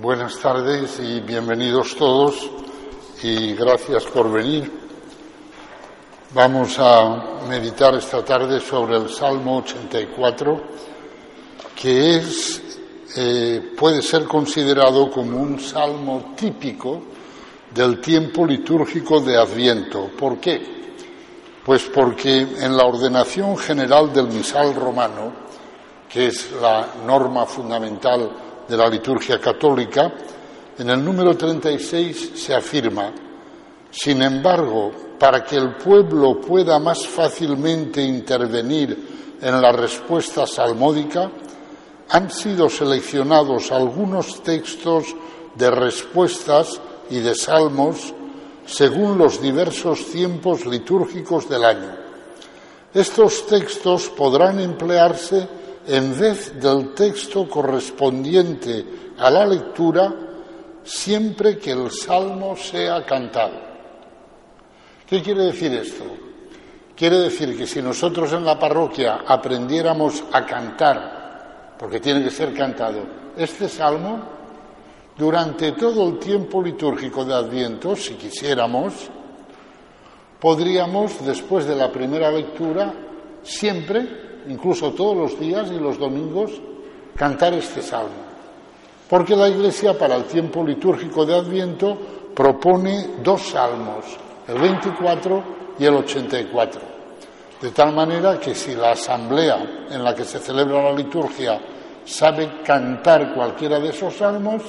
Buenas tardes y bienvenidos todos y gracias por venir. Vamos a meditar esta tarde sobre el Salmo 84, que es, eh, puede ser considerado como un salmo típico del tiempo litúrgico de Adviento. ¿Por qué? Pues porque en la ordenación general del misal romano, que es la norma fundamental de la liturgia católica, en el número 36 se afirma, sin embargo, para que el pueblo pueda más fácilmente intervenir en la respuesta salmódica, han sido seleccionados algunos textos de respuestas y de salmos según los diversos tiempos litúrgicos del año. Estos textos podrán emplearse en vez del texto correspondiente a la lectura siempre que el salmo sea cantado. ¿Qué quiere decir esto? Quiere decir que si nosotros en la parroquia aprendiéramos a cantar, porque tiene que ser cantado, este salmo, durante todo el tiempo litúrgico de Adviento, si quisiéramos, podríamos, después de la primera lectura, siempre, incluso todos los días y los domingos, cantar este salmo. Porque la Iglesia, para el tiempo litúrgico de Adviento, propone dos salmos, el 24 y el 84. De tal manera que si la asamblea en la que se celebra la liturgia sabe cantar cualquiera de esos salmos,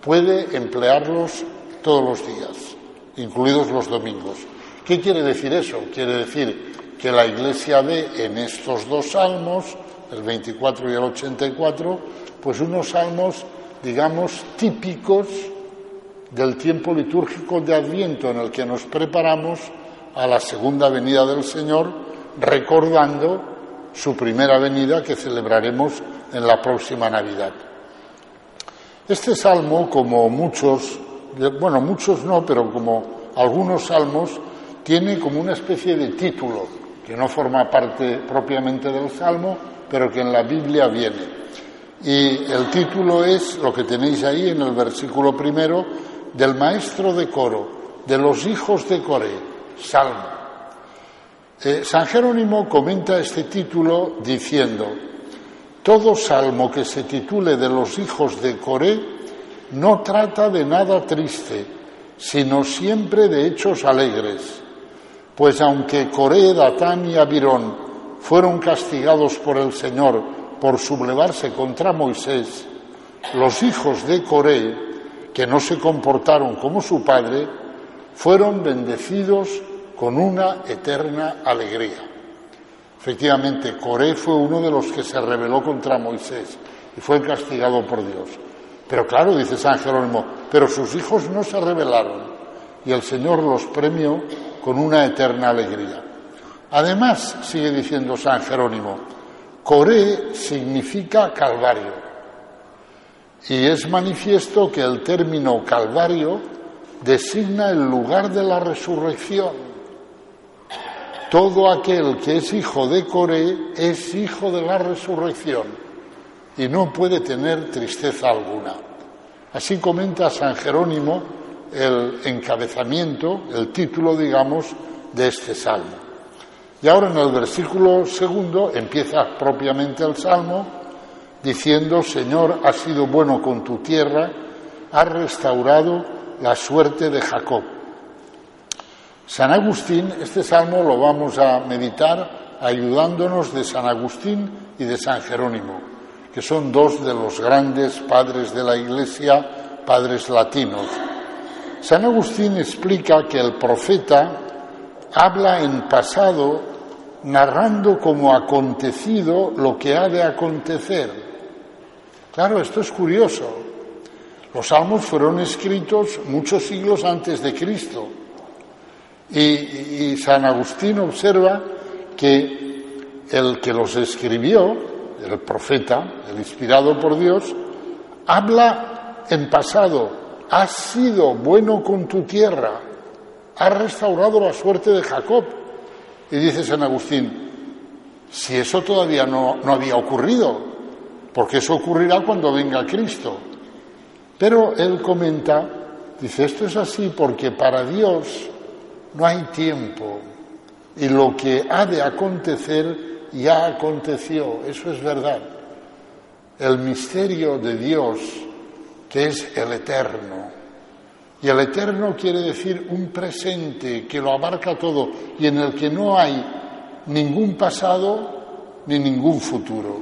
puede emplearlos todos los días, incluidos los domingos. ¿Qué quiere decir eso? Quiere decir que la Iglesia ve en estos dos salmos, el 24 y el 84, pues unos salmos, digamos, típicos del tiempo litúrgico de Adviento en el que nos preparamos a la segunda venida del Señor, recordando su primera venida que celebraremos en la próxima Navidad. Este salmo, como muchos, bueno, muchos no, pero como algunos salmos, tiene como una especie de título, que no forma parte propiamente del salmo, pero que en la Biblia viene. Y el título es lo que tenéis ahí en el versículo primero, del maestro de coro, de los hijos de Coré, salmo. Eh, San Jerónimo comenta este título diciendo, todo salmo que se titule de los hijos de Coré no trata de nada triste, sino siempre de hechos alegres. Pues aunque Coré, Datán y Abirón fueron castigados por el Señor por sublevarse contra Moisés, los hijos de Coré, que no se comportaron como su padre, fueron bendecidos con una eterna alegría. Efectivamente, Coré fue uno de los que se rebeló contra Moisés y fue castigado por Dios. Pero claro, dice San Jerónimo, pero sus hijos no se rebelaron y el Señor los premió con una eterna alegría. Además, sigue diciendo San Jerónimo, Coré significa Calvario. Y es manifiesto que el término Calvario designa el lugar de la resurrección todo aquel que es hijo de Coré es hijo de la resurrección y no puede tener tristeza alguna. Así comenta San Jerónimo el encabezamiento, el título, digamos, de este salmo. Y ahora en el versículo segundo empieza propiamente el salmo diciendo, Señor, has sido bueno con tu tierra, has restaurado la suerte de Jacob. San Agustín, este salmo lo vamos a meditar ayudándonos de San Agustín y de San Jerónimo, que son dos de los grandes padres de la Iglesia, padres latinos. San Agustín explica que el profeta habla en pasado narrando como acontecido lo que ha de acontecer. Claro, esto es curioso. Los salmos fueron escritos muchos siglos antes de Cristo. Y, San Agustín observa que el que los escribió, el profeta, el inspirado por Dios, habla en pasado, has sido bueno con tu tierra, has restaurado la suerte de Jacob. Y dice San Agustín, si eso todavía no, no había ocurrido, porque eso ocurrirá cuando venga Cristo. Pero él comenta, dice, esto es así porque para Dios no hay tiempo y lo que ha de acontecer ya aconteció, eso es verdad. El misterio de Dios, que es el eterno, y el eterno quiere decir un presente que lo abarca todo y en el que no hay ningún pasado ni ningún futuro.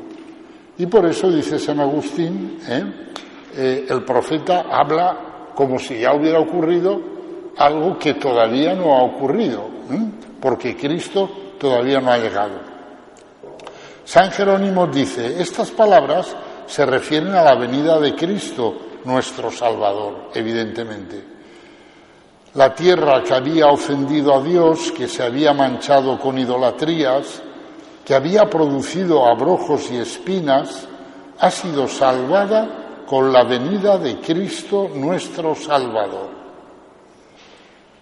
Y por eso dice San Agustín, ¿eh? Eh, el profeta habla como si ya hubiera ocurrido algo que todavía no ha ocurrido, porque Cristo todavía no ha llegado. San Jerónimo dice, estas palabras se refieren a la venida de Cristo, nuestro Salvador, evidentemente. La tierra que había ofendido a Dios, que se había manchado con idolatrías, que había producido abrojos y espinas, ha sido salvada con la venida de Cristo nuestro Salvador.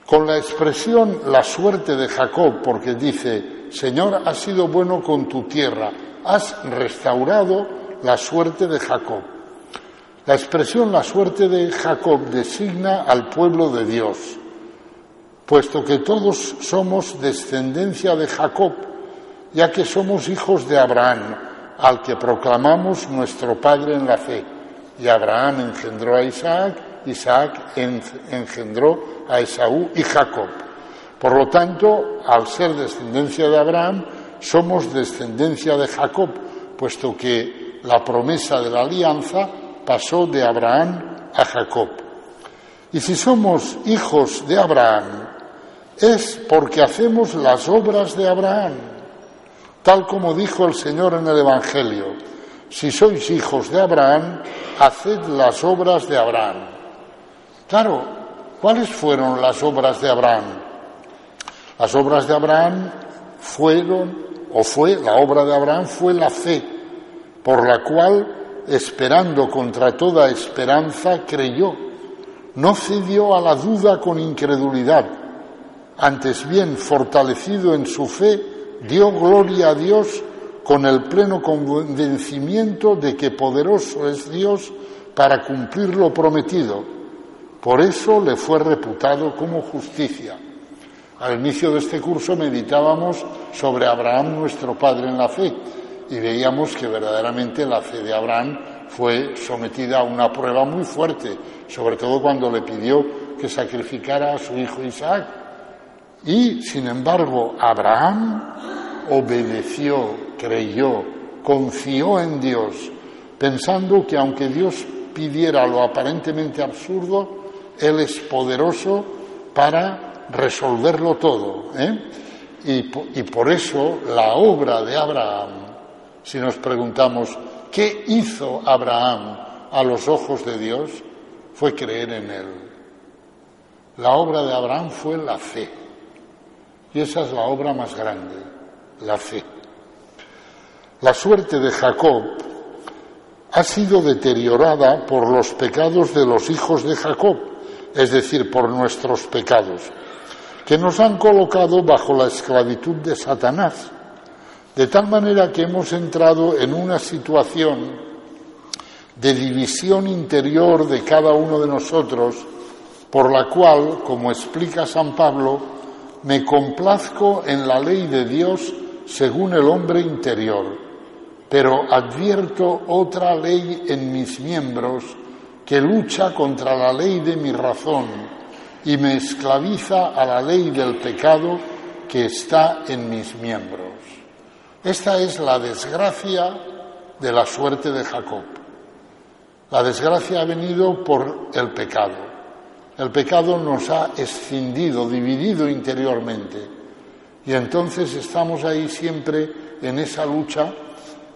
Con la expresión la suerte de Jacob, porque dice, Señor, has sido bueno con tu tierra, has restaurado la suerte de Jacob. La expresión la suerte de Jacob designa al pueblo de Dios, puesto que todos somos descendencia de Jacob, ya que somos hijos de Abraham, al que proclamamos nuestro Padre en la fe. Y Abraham engendró a Isaac, Isaac engendró a Esaú y Jacob. Por lo tanto, al ser descendencia de Abraham, somos descendencia de Jacob, puesto que la promesa de la alianza pasó de Abraham a Jacob. Y si somos hijos de Abraham, es porque hacemos las obras de Abraham, tal como dijo el Señor en el Evangelio. Si sois hijos de Abraham, haced las obras de Abraham. Claro, ¿Cuáles fueron las obras de Abraham? Las obras de Abraham fueron, o fue, la obra de Abraham fue la fe, por la cual, esperando contra toda esperanza, creyó. No cedió a la duda con incredulidad. Antes bien, fortalecido en su fe, dio gloria a Dios con el pleno convencimiento de que poderoso es Dios para cumplir lo prometido por eso le fue reputado como justicia. Al inicio de este curso meditábamos sobre Abraham, nuestro padre en la fe, y veíamos que verdaderamente la fe de Abraham fue sometida a una prueba muy fuerte, sobre todo cuando le pidió que sacrificara a su hijo Isaac. Y, sin embargo, Abraham obedeció, creyó, confió en Dios, pensando que aunque Dios pidiera lo aparentemente absurdo, él es poderoso para resolverlo todo. ¿eh? Y, por eso la obra de Abraham, si nos preguntamos, ¿qué hizo Abraham a los ojos de Dios? Fue creer en Él. La obra de Abraham fue la fe. Y esa es la obra más grande, la fe. La suerte de Jacob ha sido deteriorada por los pecados de los hijos de Jacob es decir, por nuestros pecados, que nos han colocado bajo la esclavitud de Satanás, de tal manera que hemos entrado en una situación de división interior de cada uno de nosotros, por la cual, como explica San Pablo, me complazco en la ley de Dios según el hombre interior, pero advierto otra ley en mis miembros que lucha contra la ley de mi razón y me esclaviza a la ley del pecado que está en mis miembros. Esta es la desgracia de la suerte de Jacob. La desgracia ha venido por el pecado. El pecado nos ha escindido, dividido interiormente. Y entonces estamos ahí siempre en esa lucha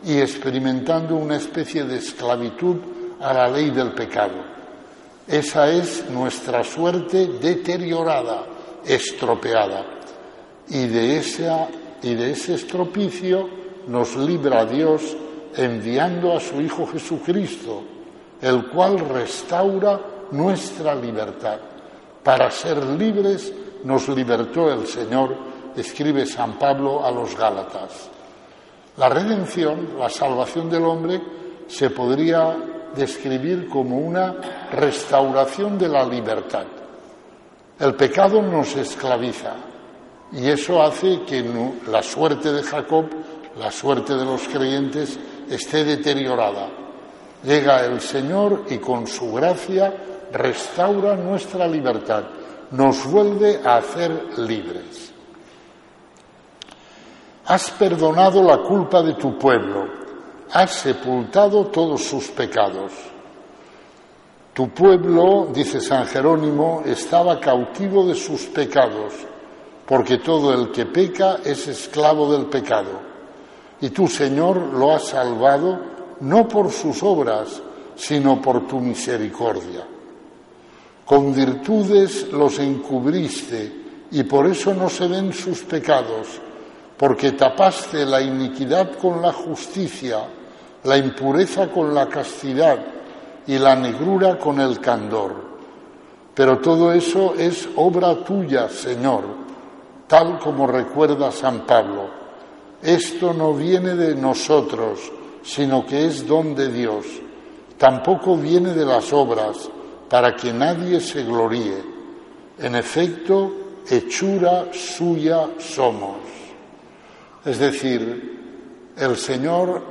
y experimentando una especie de esclavitud a la ley del pecado. Esa es nuestra suerte deteriorada, estropeada. Y de, esa, y de ese estropicio nos libra Dios enviando a su Hijo Jesucristo, el cual restaura nuestra libertad. Para ser libres nos libertó el Señor, escribe San Pablo a los Gálatas. La redención, la salvación del hombre, se podría describir como una restauración de la libertad. El pecado nos esclaviza y eso hace que la suerte de Jacob, la suerte de los creyentes, esté deteriorada. Llega el Señor y con su gracia restaura nuestra libertad, nos vuelve a hacer libres. Has perdonado la culpa de tu pueblo, has sepultado todos sus pecados. Tu pueblo, dice San Jerónimo, estaba cautivo de sus pecados, porque todo el que peca es esclavo del pecado. Y tú, Señor, lo has salvado no por sus obras, sino por tu misericordia. Con virtudes los encubriste y por eso no se ven sus pecados, porque tapaste la iniquidad con la justicia, la impureza con la castidad y la negrura con el candor. Pero todo eso es obra tuya, Señor, tal como recuerda San Pablo. Esto no viene de nosotros, sino que es don de Dios. Tampoco viene de las obras, para que nadie se gloríe. En efecto, hechura suya somos. Es decir, el Señor,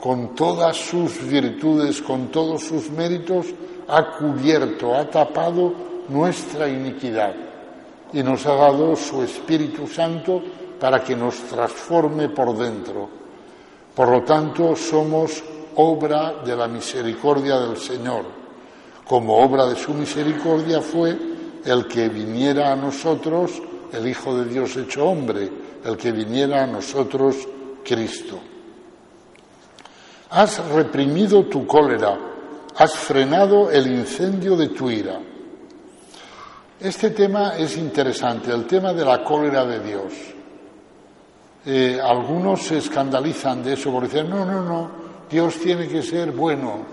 con todas sus virtudes, con todos sus méritos, ha cubierto, ha tapado nuestra iniquidad y nos ha dado su Espíritu Santo para que nos transforme por dentro. Por lo tanto, somos obra de la misericordia del Señor. Como obra de su misericordia fue el que viniera a nosotros, el Hijo de Dios hecho hombre, el que viniera a nosotros Cristo. Has reprimido tu cólera, has frenado el incendio de tu ira. Este tema es interesante, el tema de la cólera de Dios. Eh, algunos se escandalizan de eso porque dicen, no, no, no, Dios tiene que ser bueno,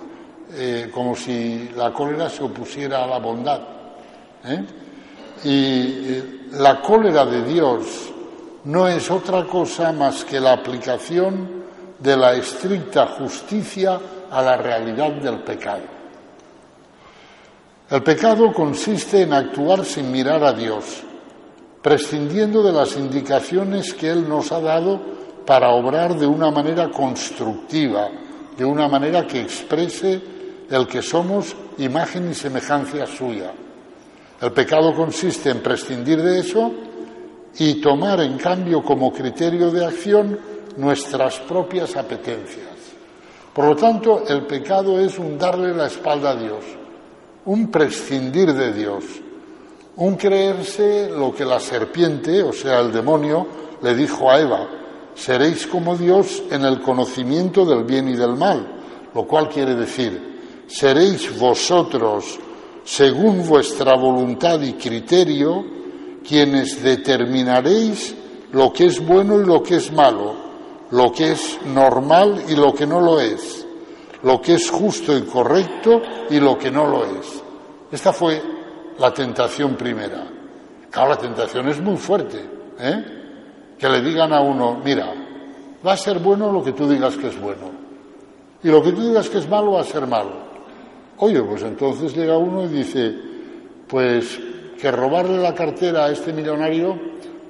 eh, como si la cólera se opusiera a la bondad. ¿eh? Y la cólera de Dios no es otra cosa más que la aplicación de la estricta justicia a la realidad del pecado. El pecado consiste en actuar sin mirar a Dios, prescindiendo de las indicaciones que Él nos ha dado para obrar de una manera constructiva, de una manera que exprese el que somos imagen y semejanza suya. El pecado consiste en prescindir de eso y tomar en cambio como criterio de acción nuestras propias apetencias. Por lo tanto, el pecado es un darle la espalda a Dios, un prescindir de Dios, un creerse lo que la serpiente, o sea, el demonio, le dijo a Eva, seréis como Dios en el conocimiento del bien y del mal, lo cual quiere decir, seréis vosotros, según vuestra voluntad y criterio, quienes determinaréis lo que es bueno y lo que es malo, lo que es normal y lo que no lo es, lo que es justo y correcto y lo que no lo es. Esta fue la tentación primera. Claro, la tentación es muy fuerte. ¿eh? Que le digan a uno, mira, va a ser bueno lo que tú digas que es bueno. Y lo que tú digas que es malo va a ser malo. Oye, pues entonces llega uno y dice, pues que robarle la cartera a este millonario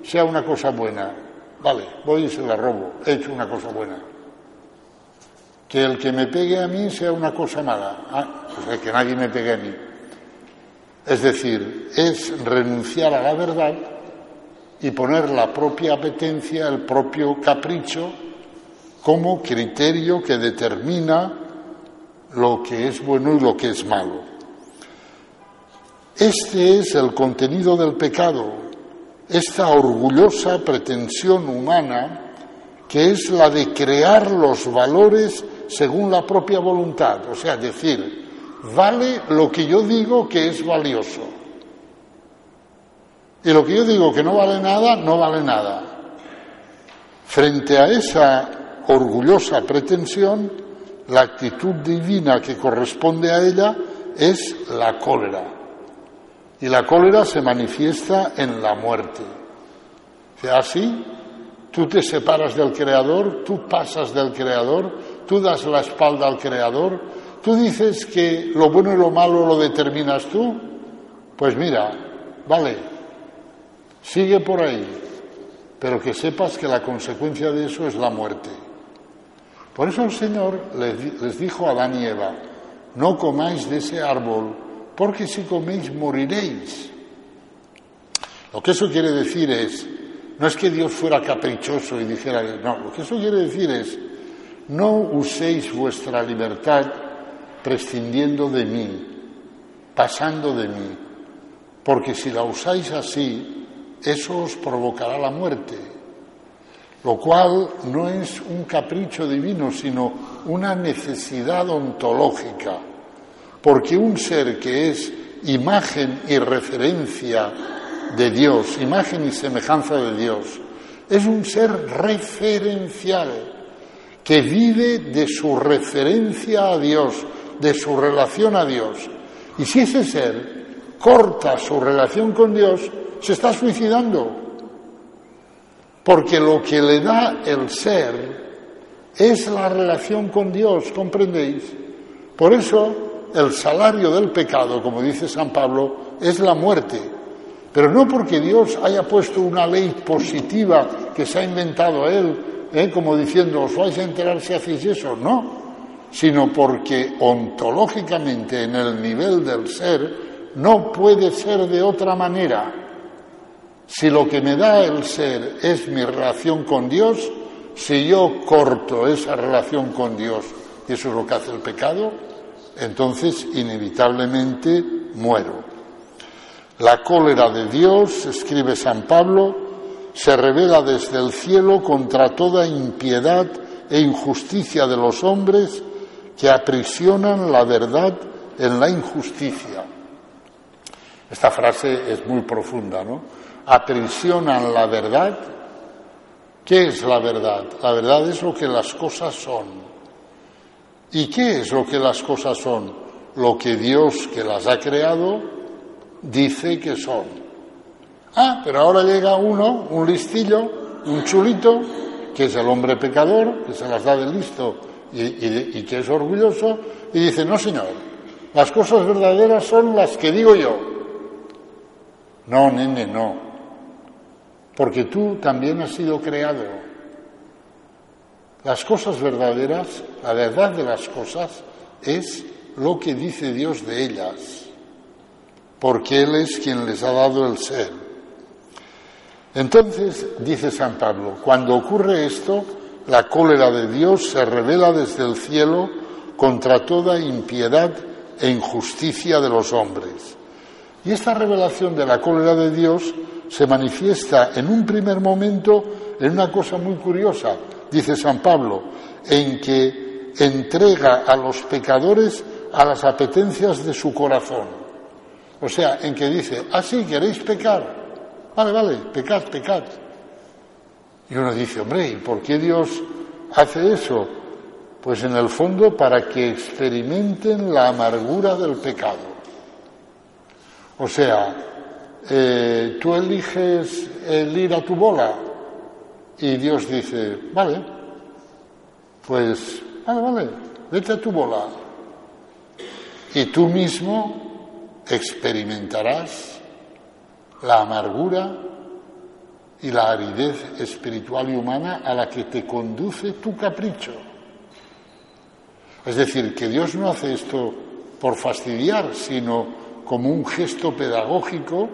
sea una cosa buena. Vale, voy y se la robo, he hecho una cosa buena. Que el que me pegue a mí sea una cosa mala. Ah, pues que nadie me pegue a mí. Es decir, es renunciar a la verdad y poner la propia apetencia, el propio capricho, como criterio que determina lo que es bueno y lo que es malo. Este es el contenido del pecado, esta orgullosa pretensión humana que es la de crear los valores según la propia voluntad, o sea, decir, vale lo que yo digo que es valioso. Y lo que yo digo que no vale nada, no vale nada. Frente a esa orgullosa pretensión, la actitud divina que corresponde a ella es la cólera. Y la cólera se manifiesta en la muerte. sea, así, tú te separas del Creador, tú pasas del Creador, tú das la espalda al Creador, tú dices que lo bueno y lo malo lo determinas tú. Pues mira, vale, sigue por ahí, pero que sepas que la consecuencia de eso es la muerte. Por eso el Señor les dijo a Adán y Eva, no comáis de ese árbol, porque si coméis moriréis. Lo que eso quiere decir es, no es que Dios fuera caprichoso y dijera, no, lo que eso quiere decir es, no uséis vuestra libertad prescindiendo de mí, pasando de mí, porque si la usáis así, eso os provocará la muerte, lo cual no es un capricho divino, sino una necesidad ontológica, porque un ser que es imagen y referencia de Dios, imagen y semejanza de Dios, es un ser referencial que vive de su referencia a Dios, de su relación a Dios. Y si ese ser corta su relación con Dios, se está suicidando. Porque lo que le da el ser es la relación con Dios, ¿comprendéis? Por eso el salario del pecado, como dice San Pablo, es la muerte. Pero no porque Dios haya puesto una ley positiva que se ha inventado Él, ¿eh? como diciendo, os vais a enterar si hacéis eso, no, sino porque ontológicamente en el nivel del ser no puede ser de otra manera. Si lo que me da el ser es mi relación con Dios, si yo corto esa relación con Dios, y eso es lo que hace el pecado, entonces inevitablemente muero. La cólera de Dios, escribe San Pablo, se revela desde el cielo contra toda impiedad e injusticia de los hombres que aprisionan la verdad en la injusticia. Esta frase es muy profunda, ¿no? Aprisionan la verdad. ¿Qué es la verdad? La verdad es lo que las cosas son. ¿Y qué es lo que las cosas son? Lo que Dios que las ha creado dice que son. Ah, pero ahora llega uno, un listillo, un chulito, que es el hombre pecador, que se las da de listo y, que es orgulloso, y dice, no señor, las cosas verdaderas son las que digo yo. No, nene, no. Porque tú también has sido creado. Las cosas verdaderas, la verdad de las cosas, es lo que dice Dios de ellas, porque Él es quien les ha dado el ser. Entonces, dice San Pablo, cuando ocurre esto, la cólera de Dios se revela desde el cielo contra toda impiedad e injusticia de los hombres. Y esta revelación de la cólera de Dios se manifiesta en un primer momento en una cosa muy curiosa, dice San Pablo, en que entrega a los pecadores a las apetencias de su corazón. O sea, en que dice, ah, sí, queréis pecar. Vale, vale, pecad, pecad. Y uno dice, hombre, ¿y por qué Dios hace eso? Pues en el fondo para que experimenten la amargura del pecado. O sea, eh, tú eliges el ir a tu bola y Dios dice, vale, pues, vale, vale, vete a tu bola. Y tú mismo experimentarás la amargura y la aridez espiritual y humana a la que te conduce tu capricho. Es decir, que Dios no hace esto por fastidiar, sino como un gesto pedagógico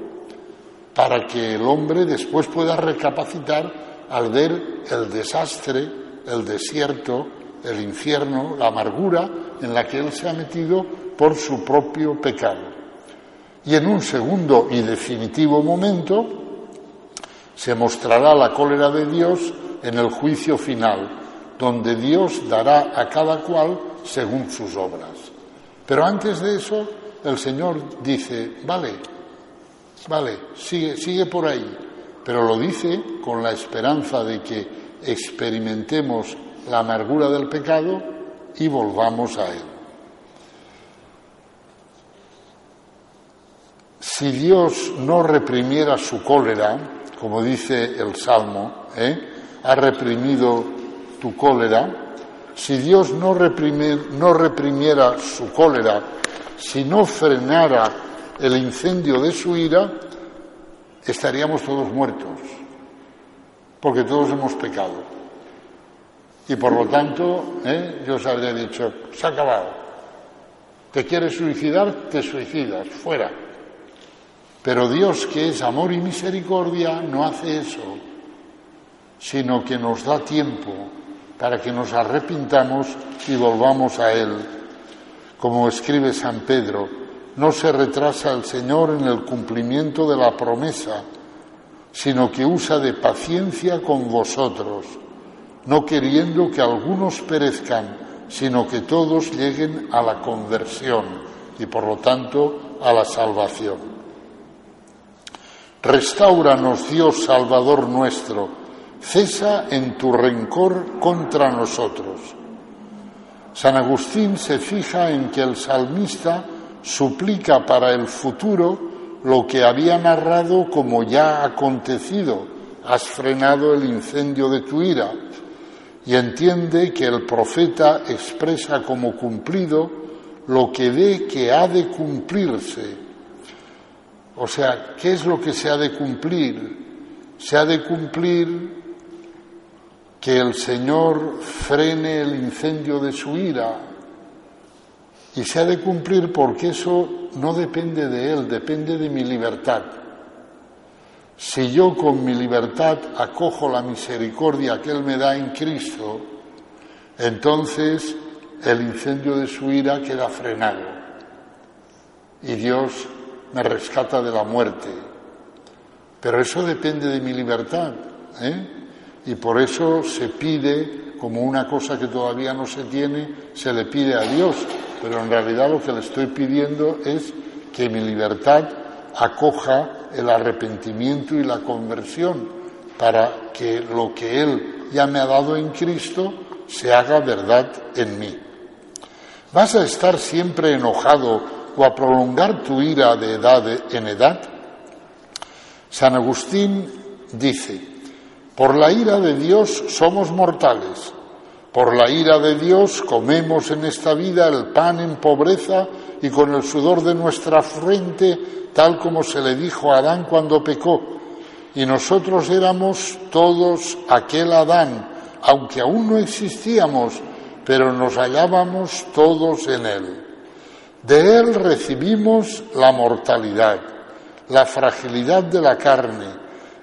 para que el hombre después pueda recapacitar al ver el desastre, el desierto, el infierno, la amargura en la que él se ha metido por su propio pecado. Y en un segundo y definitivo momento, se mostrará la cólera de Dios en el juicio final, donde Dios dará a cada cual según sus obras. Pero antes de eso, el Señor dice, vale, vale, sigue, sigue por ahí, pero lo dice con la esperanza de que experimentemos la amargura del pecado y volvamos a Él. Si Dios no reprimiera su cólera, como dice el Salmo, ¿eh? ha reprimido tu cólera, si Dios no, no reprimiera su cólera, si no frenara el incendio de su ira, estaríamos todos muertos, porque todos hemos pecado. Y por lo tanto, ¿eh? yo os habría dicho, se ha acabado. ¿Te quieres suicidar? Te suicidas, fuera. Pero Dios, que es amor y misericordia, no hace eso, sino que nos da tiempo para que nos arrepintamos y volvamos a Él. Como escribe San Pedro, no se retrasa el Señor en el cumplimiento de la promesa, sino que usa de paciencia con vosotros, no queriendo que algunos perezcan, sino que todos lleguen a la conversión y por lo tanto a la salvación. Restauranos, Dios Salvador nuestro, cesa en tu rencor contra nosotros. San Agustín se fija en que el salmista suplica para el futuro lo que había narrado como ya acontecido, has frenado el incendio de tu ira, y entiende que el profeta expresa como cumplido lo que ve que ha de cumplirse o sea, ¿qué es lo que se ha de cumplir? Se ha de cumplir que el Señor frene el incendio de su ira. Y se ha de cumplir porque eso no depende de Él, depende de mi libertad. Si yo con mi libertad acojo la misericordia que Él me da en Cristo, entonces el incendio de su ira queda frenado. Y Dios me rescata de la muerte. Pero eso depende de mi libertad. ¿eh? Y por eso se pide, como una cosa que todavía no se tiene, se le pide a Dios. Pero en realidad lo que le estoy pidiendo es que mi libertad acoja el arrepentimiento y la conversión para que lo que Él ya me ha dado en Cristo se haga verdad en mí. ¿Vas a estar siempre enojado o a prolongar tu ira de edad en edad? San Agustín dice, por la ira de Dios somos mortales, por la ira de Dios comemos en esta vida el pan en pobreza y con el sudor de nuestra frente, tal como se le dijo a Adán cuando pecó. Y nosotros éramos todos aquel Adán, aunque aún no existíamos, pero nos hallábamos todos en él. De Él recibimos la mortalidad, la fragilidad de la carne,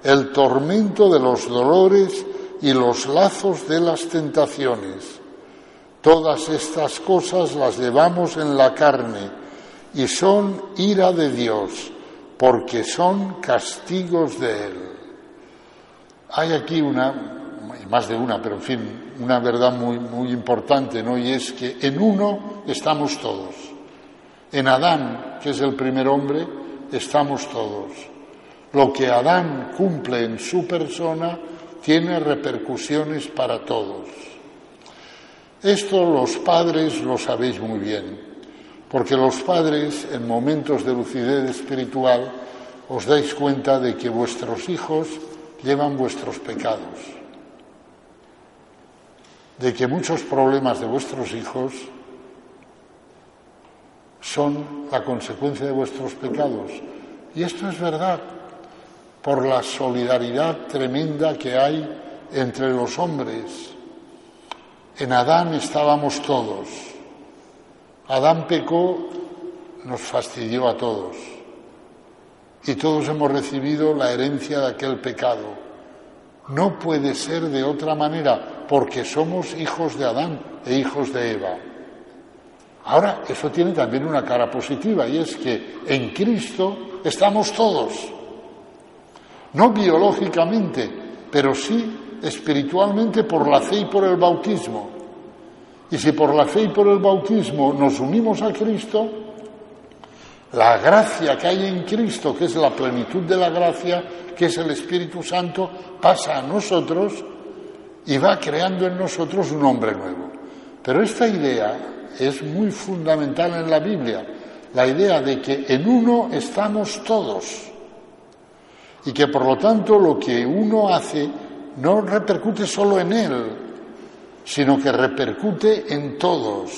el tormento de los dolores y los lazos de las tentaciones. Todas estas cosas las llevamos en la carne y son ira de Dios, porque son castigos de Él. Hay aquí una, más de una, pero en fin, una verdad muy, muy importante, ¿no? Y es que en uno estamos todos. En Adán, que es el primer hombre, estamos todos. Lo que Adán cumple en su persona tiene repercusiones para todos. Esto los padres lo sabéis muy bien, porque los padres en momentos de lucidez espiritual os dais cuenta de que vuestros hijos llevan vuestros pecados, de que muchos problemas de vuestros hijos son la consecuencia de vuestros pecados. Y esto es verdad, por la solidaridad tremenda que hay entre los hombres. En Adán estábamos todos. Adán pecó, nos fastidió a todos. Y todos hemos recibido la herencia de aquel pecado. No puede ser de otra manera, porque somos hijos de Adán e hijos de Eva. Ahora, eso tiene también una cara positiva y es que en Cristo estamos todos. No biológicamente, pero sí espiritualmente por la fe y por el bautismo. Y si por la fe y por el bautismo nos unimos a Cristo, la gracia que hay en Cristo, que es la plenitud de la gracia, que es el Espíritu Santo, pasa a nosotros y va creando en nosotros un hombre nuevo. Pero esta idea es muy fundamental en la Biblia, la idea de que en uno estamos todos y que por lo tanto lo que uno hace no repercute solo en él, sino que repercute en todos.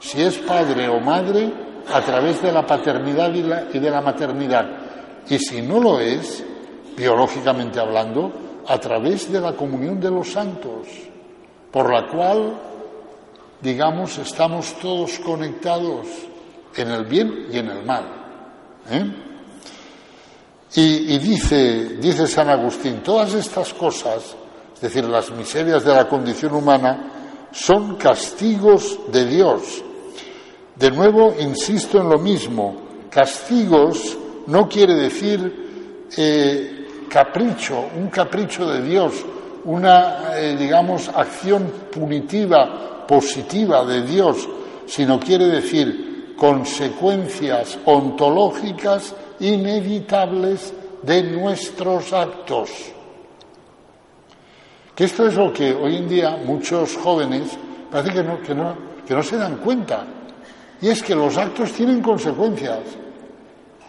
Si es padre o madre, a través de la paternidad y, de la maternidad. Y si no lo es, biológicamente hablando, a través de la comunión de los santos, por la cual, digamos, estamos todos conectados en el bien y en el mal. ¿eh? Y, dice, dice San Agustín, todas estas cosas, es decir, las miserias de la condición humana, son castigos de Dios. De nuevo, insisto en lo mismo, castigos no quiere decir eh, capricho, un capricho de Dios, una, eh, digamos, acción punitiva, positiva de Dios, sino quiere decir consecuencias ontológicas inevitables de nuestros actos. Que esto es lo que hoy en día muchos jóvenes parece que no, que no, que no se dan cuenta. Y es que los actos tienen consecuencias.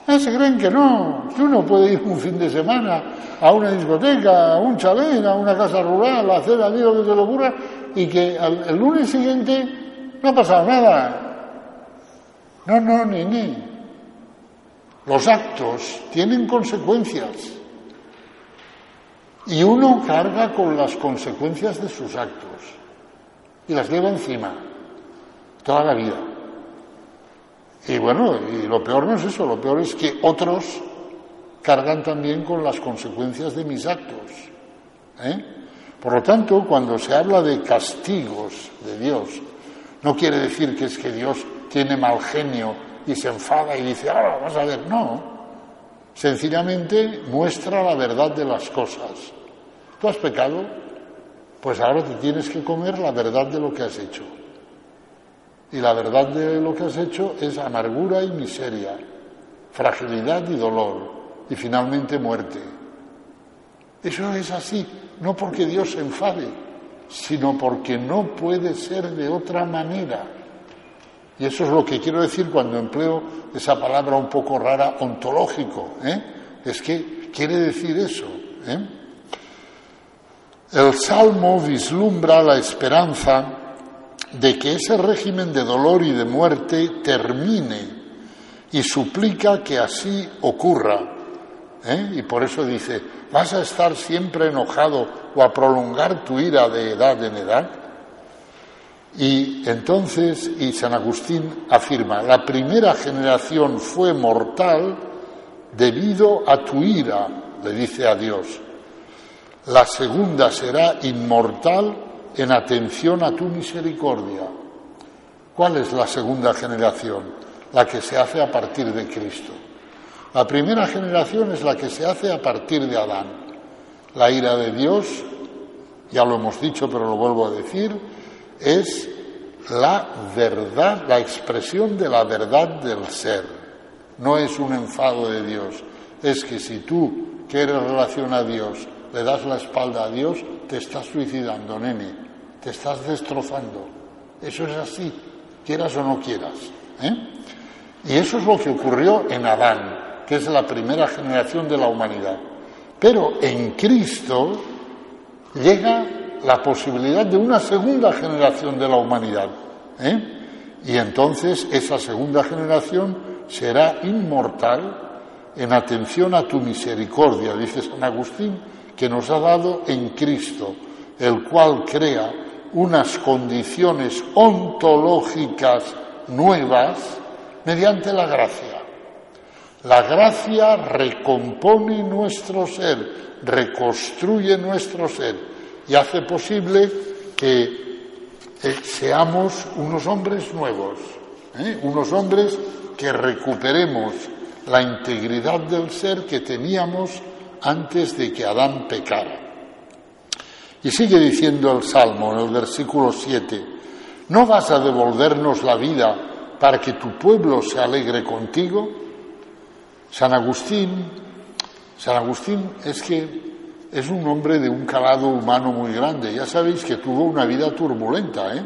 Ah, se creen que no, que uno puede ir un fin de semana a una discoteca, a un chalén, a una casa rural, a hacer allí lo que se le ocurra y que el lunes siguiente no ha pasado nada. No, no, ni, ni. Los actos tienen consecuencias y uno carga con las consecuencias de sus actos y las lleva encima toda la vida. Y bueno, y lo peor no es eso, lo peor es que otros cargan también con las consecuencias de mis actos. ¿eh? Por lo tanto, cuando se habla de castigos de Dios, no quiere decir que es que Dios tiene mal genio y se enfada y dice, ahora vamos a ver, no. Sencillamente muestra la verdad de las cosas. Tú has pecado, pues ahora te tienes que comer la verdad de lo que has hecho. Y la verdad de lo que has hecho es amargura y miseria, fragilidad y dolor, y finalmente muerte. Eso es así, no porque Dios se enfade, sino porque no puede ser de otra manera. Y eso es lo que quiero decir cuando empleo esa palabra un poco rara, ontológico. ¿eh? Es que quiere decir eso. ¿eh? El Salmo vislumbra la esperanza de que ese régimen de dolor y de muerte termine y suplica que así ocurra. ¿Eh? Y por eso dice, ¿vas a estar siempre enojado o a prolongar tu ira de edad en edad? Y entonces, y San Agustín afirma, la primera generación fue mortal debido a tu ira, le dice a Dios. La segunda será inmortal en atención a tu misericordia. ¿Cuál es la segunda generación? La que se hace a partir de Cristo. La primera generación es la que se hace a partir de Adán. La ira de Dios, ya lo hemos dicho, pero lo vuelvo a decir, es la verdad, la expresión de la verdad del ser. No es un enfado de Dios. Es que si tú quieres relación a Dios, le das la espalda a Dios, te estás suicidando, nene te estás destrozando. Eso es así, quieras o no quieras. ¿eh? Y eso es lo que ocurrió en Adán, es la primera generación de la humanidad. Pero en Cristo llega la posibilidad de una segunda generación de la humanidad. ¿eh? Y entonces esa segunda generación será inmortal en atención a tu misericordia, dice San Agustín, que nos ha dado en Cristo, el cual crea unas condiciones ontológicas nuevas mediante la gracia. La gracia recompone nuestro ser, reconstruye nuestro ser y hace posible que eh, seamos unos hombres nuevos, ¿eh? unos hombres que recuperemos la integridad del ser que teníamos antes de que Adán pecara. Y sigue diciendo el Salmo en el versículo 7, ¿No vas a devolvernos la vida para que tu pueblo se alegre contigo? San Agustín, San Agustín es que es un hombre de un calado humano muy grande. Ya sabéis que tuvo una vida turbulenta, ¿eh?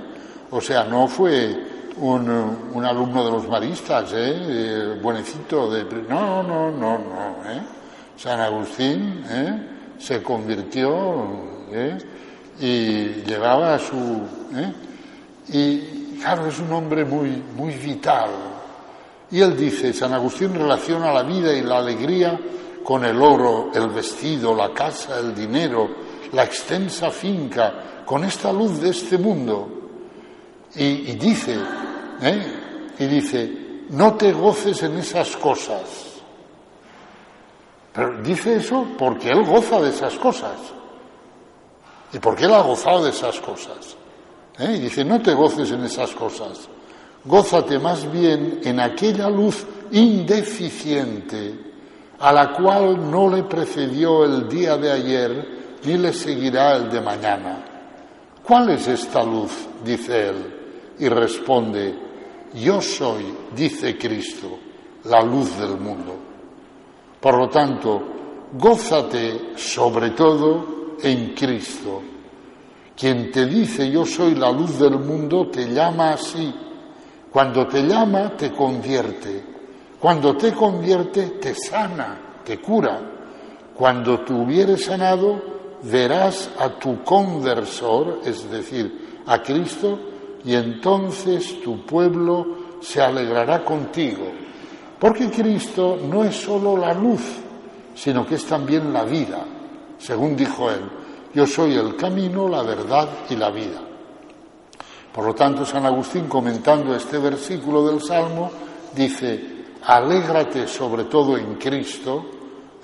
O sea, no fue un, alumno de los maristas, ¿eh? ¿eh? buenecito de... No, no, no, no, ¿eh? San Agustín, ¿eh? Se convirtió, ¿eh? Y llevaba su... ¿eh? Y claro, es un hombre muy, muy vital. Y él dice, San Agustín relaciona la vida y la alegría con el oro, el vestido, la casa, el dinero, la extensa finca, con esta luz de este mundo. Y, dice, ¿eh? y dice, no te goces en esas cosas. Pero dice eso porque él goza de esas cosas. ¿Y por qué él ha gozado de esas cosas? ¿Eh? Y dice, no te goces en esas cosas. Gózate más bien en aquella luz indeficiente a la cual no le precedió el día de ayer ni le seguirá el de mañana. ¿Cuál es esta luz? dice él, y responde, yo soy, dice Cristo, la luz del mundo. Por lo tanto, gózate sobre todo en Cristo. Quien te dice yo soy la luz del mundo te llama así. Cuando te llama te convierte cuando te convierte, te sana, te cura. Cuando te hubieres sanado, verás a tu conversor, es decir, a Cristo, y entonces tu pueblo se alegrará contigo. Porque Cristo no es solo la luz, sino que es también la vida, según dijo él. Yo soy el camino, la verdad y la vida. Por lo tanto, San Agustín, comentando este versículo del Salmo, dice, alégrate sobre todo en Cristo,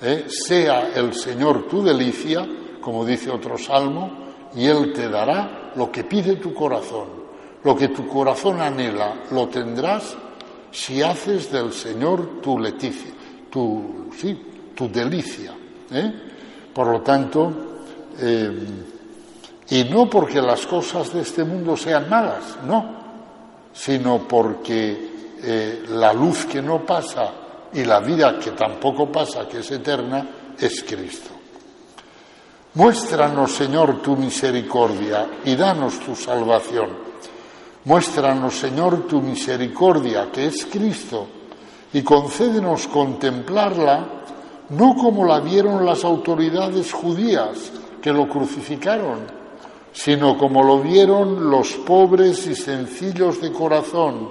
¿eh? sea el Señor tu delicia, como dice otro salmo, y Él te dará lo que pide tu corazón. Lo que tu corazón anhela, lo tendrás si haces del Señor tu leticia, tu, sí, tu delicia. ¿eh? Por lo tanto, eh, y no porque las cosas de este mundo sean malas, no, sino porque eh, la luz que no pasa y la vida que tampoco pasa, que es eterna, es Cristo. Muéstranos, Señor, tu misericordia y danos tu salvación. Muéstranos, Señor, tu misericordia, que es Cristo, y concédenos contemplarla no como la vieron las autoridades judías que lo crucificaron, sino como lo vieron los pobres y sencillos de corazón,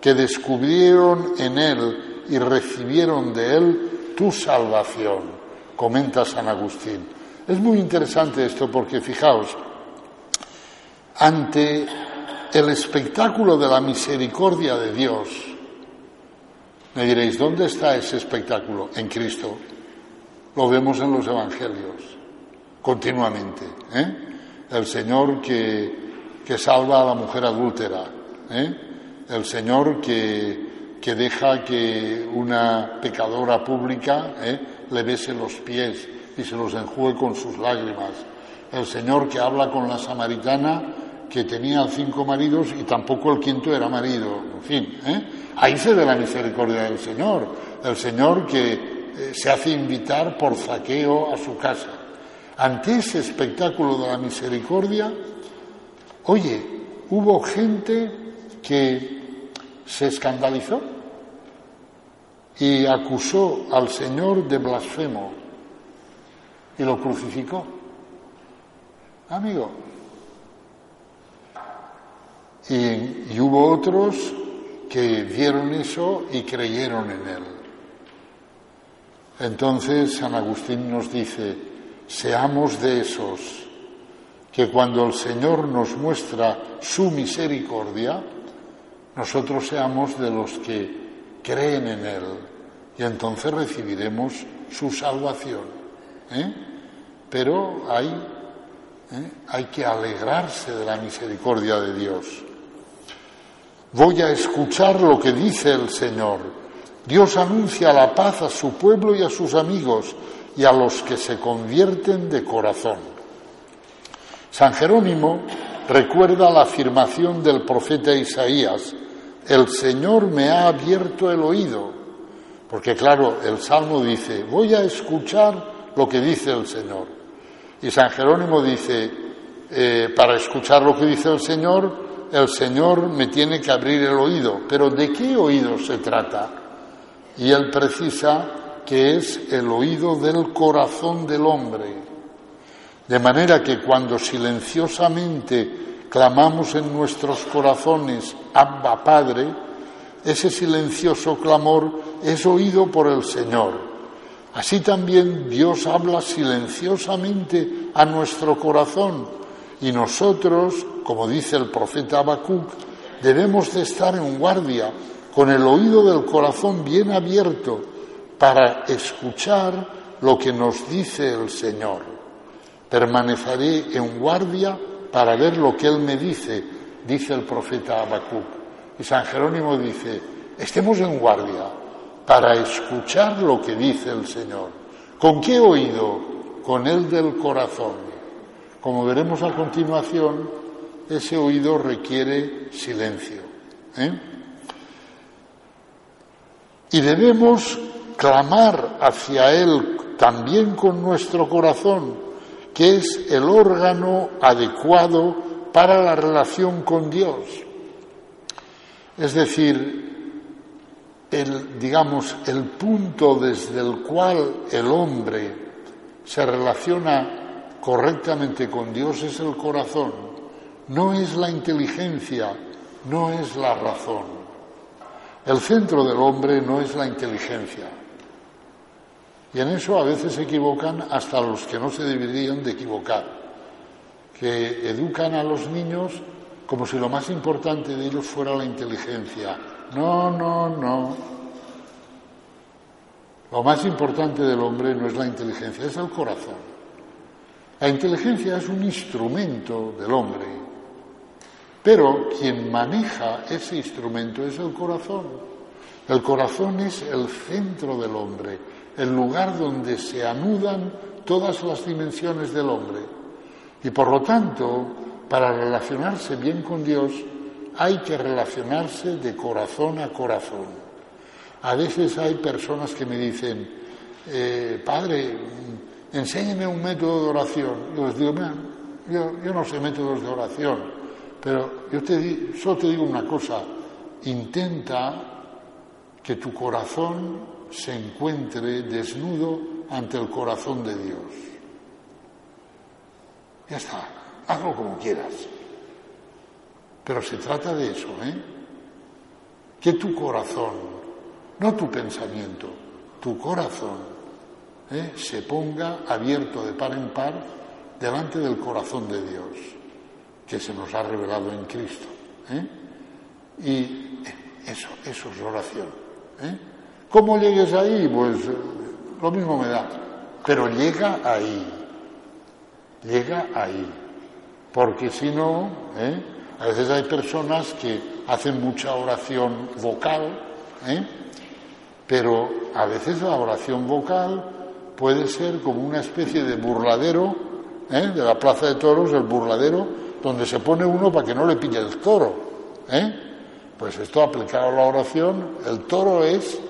que descubrieron en Él y recibieron de Él tu salvación, comenta San Agustín. Es muy interesante esto porque fijaos, ante el espectáculo de la misericordia de Dios, me diréis, ¿dónde está ese espectáculo? En Cristo. Lo vemos en los Evangelios, continuamente. ¿eh? El Señor que, que salva a la mujer adúltera. ¿eh? el Señor que, que deja que una pecadora pública eh, le bese los pies y se los enjugue con sus lágrimas. El Señor que habla con la samaritana que tenía cinco maridos y tampoco el quinto era marido. En fin, ¿eh? ahí se ve la misericordia del Señor. El Señor que se hace invitar por zaqueo a su casa. Ante ese espectáculo de la misericordia, oye, hubo gente que se escandalizó y acusó al Señor de blasfemo y lo crucificó. Amigo. Y, hubo otros que vieron eso y creyeron en él. Entonces San Agustín nos dice, seamos de esos que cuando el Señor nos muestra su misericordia, nosotros seamos de los que creen en Él y entonces recibiremos su salvación. ¿eh? Pero hay, ¿eh? hay que alegrarse de la misericordia de Dios. Voy a escuchar lo que dice el Señor. Dios anuncia la paz a su pueblo y a sus amigos y a los que se convierten de corazón. San Jerónimo recuerda la afirmación del profeta Isaías, el Señor me ha abierto el oído, porque claro, el Salmo dice, voy a escuchar lo que dice el Señor. Y San Jerónimo dice, eh, para escuchar lo que dice el Señor, el Señor me tiene que abrir el oído. Pero ¿de qué oído se trata? Y él precisa que es el oído del corazón del hombre. De manera que cuando silenciosamente clamamos en nuestros corazones, Abba Padre, ese silencioso clamor es oído por el Señor. Así también Dios habla silenciosamente a nuestro corazón y nosotros, como dice el profeta Habacuc, debemos de estar en guardia con el oído del corazón bien abierto para escuchar lo que nos dice el Señor. Permaneceré en guardia para ver lo que Él me dice, dice el profeta Habacuc. Y San Jerónimo dice, estemos en guardia para escuchar lo que dice el Señor. ¿Con qué oído? Con el del corazón. Como veremos a continuación, ese oído requiere silencio. ¿eh? Y debemos clamar hacia Él también con nuestro corazón, que es el órgano adecuado para la relación con Dios. Es decir, el, digamos, el punto desde el cual el hombre se relaciona correctamente con Dios es el corazón, no es la inteligencia, no es la razón. El centro del hombre no es la inteligencia. Y en eso a veces se equivocan hasta los que no se deberían de equivocar, que educan a los niños como si lo más importante de ellos fuera la inteligencia. No, no, no. Lo más importante del hombre no es la inteligencia, es el corazón. La inteligencia es un instrumento del hombre, pero quien maneja ese instrumento es el corazón. El corazón es el centro del hombre, el lugar donde se anudan todas las dimensiones del hombre. Y por lo tanto, para relacionarse bien con Dios, hay que relacionarse de corazón a corazón. A veces hay personas que me dicen, eh, Padre, enséñeme un método de oración. Yo les digo, mira, yo, no sé métodos de oración, pero yo te, solo te digo una cosa, intenta que tu corazón se encuentre desnudo ante el corazón de Dios. Ya está, hazlo como quieras. Pero se trata de eso, ¿eh? Que tu corazón, no tu pensamiento, tu corazón ¿eh? se ponga abierto de par en par delante del corazón de Dios, que se nos ha revelado en Cristo. ¿eh? Y eso, eso es oración. ¿eh? ¿Cómo llegues ahí? Pues lo mismo me da. Pero llega ahí. Llega ahí. Porque si no, a veces hay personas que hacen mucha oración vocal, pero a veces la oración vocal puede ser como una especie de burladero, ¿eh? de la plaza de toros, el burladero, donde se pone uno para que no le pille el toro. ¿eh? Pues esto aplicado a la oración, el toro es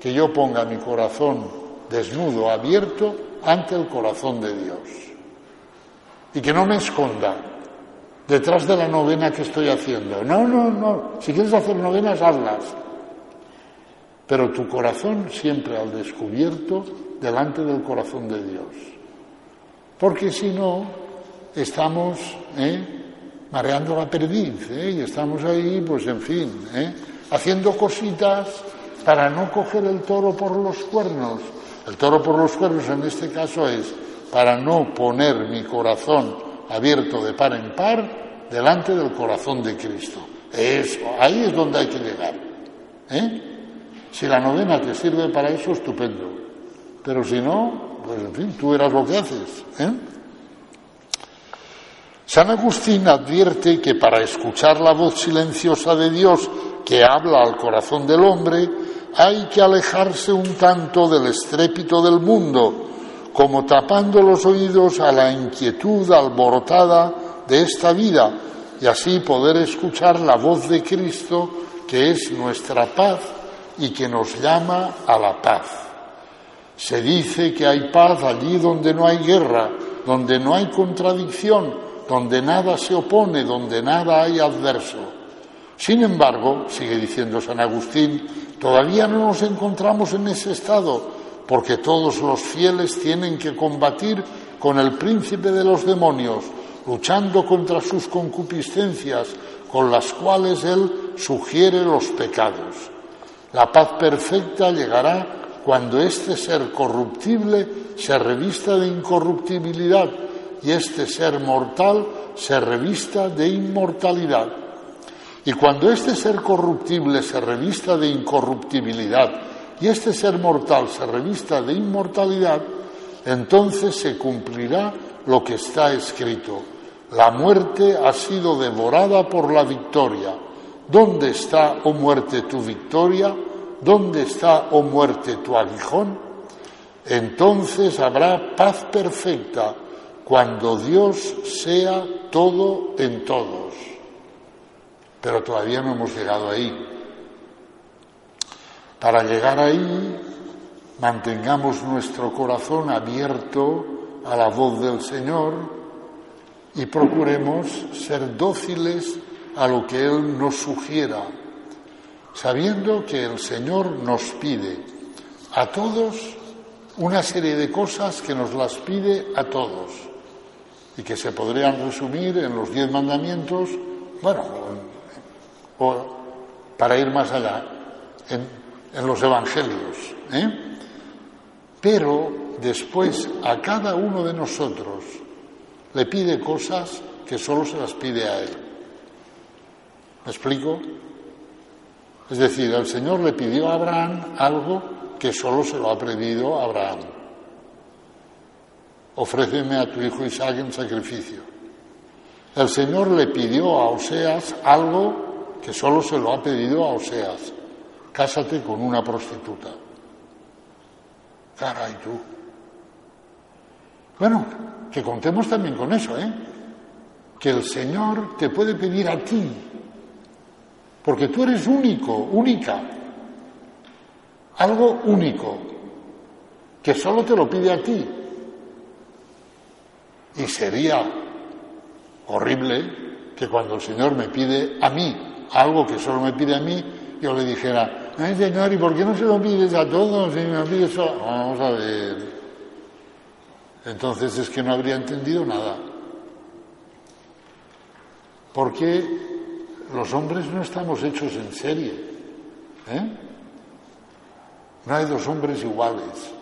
que yo ponga mi corazón desnudo, abierto, ante el corazón de Dios. Y que no me esconda detrás de la novena que estoy haciendo. No, no, no. Si quieres hacer novenas, hazlas. Pero tu corazón siempre al descubierto delante del corazón de Dios. Porque si no, estamos ¿eh? mareando la perdiz ¿eh? y estamos ahí, pues en fin, ¿eh? haciendo cositas para no coger el toro por los cuernos. El toro por los cuernos en este caso es para no poner mi corazón abierto de par en par delante del corazón de Cristo. Eso, ahí es donde hay que llegar. Si la novena te sirve para eso, estupendo. Pero si no, pues en fin, tú verás lo que haces. ¿eh? San Agustín advierte que para escuchar la voz silenciosa de Dios que habla al corazón del hombre, hay que alejarse un tanto del estrépito del mundo, como tapando los oídos a la inquietud alborotada de esta vida, y así poder escuchar la voz de Cristo, que es nuestra paz y que nos llama a la paz. Se dice que hay paz allí donde no hay guerra, donde no hay contradicción, donde nada se opone, donde nada hay adverso. Sin embargo, sigue diciendo San Agustín, todavía no nos encontramos en ese estado, porque todos los fieles tienen que combatir con el príncipe de los demonios, luchando contra sus concupiscencias, con las cuales él sugiere los pecados. La paz perfecta llegará cuando este ser corruptible se revista de incorruptibilidad y este ser mortal se revista de inmortalidad. Y cuando este ser corruptible se revista de incorruptibilidad y este ser mortal se revista de inmortalidad, entonces se cumplirá lo que está escrito. La muerte ha sido devorada por la victoria. ¿Dónde está, oh muerte, tu victoria? ¿Dónde está, oh muerte, tu aguijón? Entonces habrá paz perfecta cuando Dios sea todo en todos. Pero todavía no hemos llegado ahí. Para llegar ahí, mantengamos nuestro corazón abierto a la voz del Señor y procuremos ser dóciles a lo que Él nos sugiera sabiendo que el Señor nos pide a todos una serie de cosas que nos las pide a todos y que se podrían resumir en los diez mandamientos, bueno, o para ir más allá, en, los evangelios. ¿eh? Pero después a cada uno de nosotros le pide cosas que solo se las pide a Él. ¿Me explico? Es decir, el Señor le pidió a Abraham algo que solo se lo ha pedido a Abraham. Ofréceme a tu hijo Isaac en sacrificio. El Señor le pidió a Oseas algo que solo se lo ha pedido a Oseas. Cásate con una prostituta. Caray tú. Bueno, que contemos también con eso, ¿eh? Que el Señor te puede pedir a ti porque tú eres único, única, algo único, que solo te lo pide a ti. Y sería horrible que cuando el Señor me pide a mí algo que solo me pide a mí, yo le dijera, ay Señor, ¿y por qué no se lo pides a todos y me pides solo? Vamos a ver. Entonces es que no habría entendido nada. Porque los hombres no estamos hechos en serie. ¿eh? No hay dos hombres iguales.